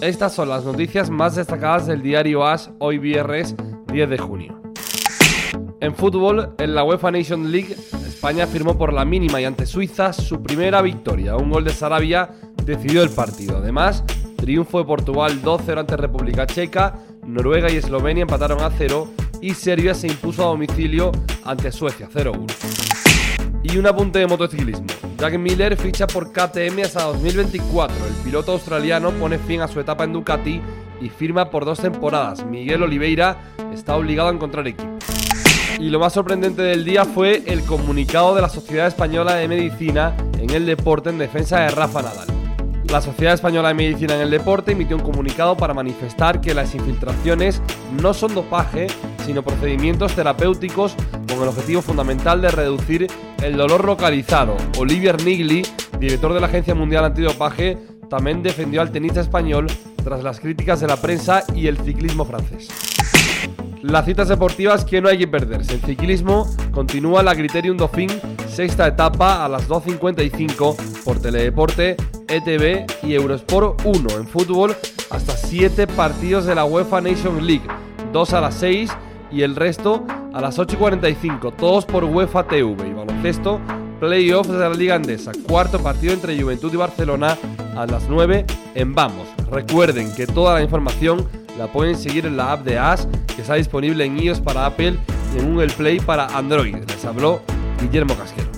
Estas son las noticias más destacadas del diario AS hoy viernes 10 de junio. En fútbol, en la UEFA Nation League, España firmó por la mínima y ante Suiza su primera victoria. Un gol de Sarabia decidió el partido. Además, triunfo de Portugal 2-0 ante República Checa, Noruega y Eslovenia empataron a 0 y Serbia se impuso a domicilio ante Suecia 0-1. Y un apunte de motociclismo. Jack Miller ficha por KTM hasta 2024. El piloto australiano pone fin a su etapa en Ducati y firma por dos temporadas. Miguel Oliveira está obligado a encontrar equipo. Y lo más sorprendente del día fue el comunicado de la Sociedad Española de Medicina en el deporte en defensa de Rafa Nadal. La Sociedad Española de Medicina en el Deporte emitió un comunicado para manifestar que las infiltraciones no son dopaje, sino procedimientos terapéuticos con el objetivo fundamental de reducir el dolor localizado. Olivier Nigli, director de la Agencia Mundial Antidopaje, también defendió al tenista español tras las críticas de la prensa y el ciclismo francés. Las citas deportivas que no hay que perderse. En ciclismo continúa la Criterium Dauphin, sexta etapa a las 2.55 por Teledeporte, ETV y Eurosport 1. En fútbol, hasta 7 partidos de la UEFA Nation League, 2 a las 6 y el resto a las 8.45, todos por UEFA TV. Y baloncesto, playoffs de la Liga Andesa, cuarto partido entre Juventud y Barcelona a las 9 en Vamos. Recuerden que toda la información la pueden seguir en la app de As, que está disponible en iOS para Apple y en Google Play para Android. Les habló Guillermo Casquero.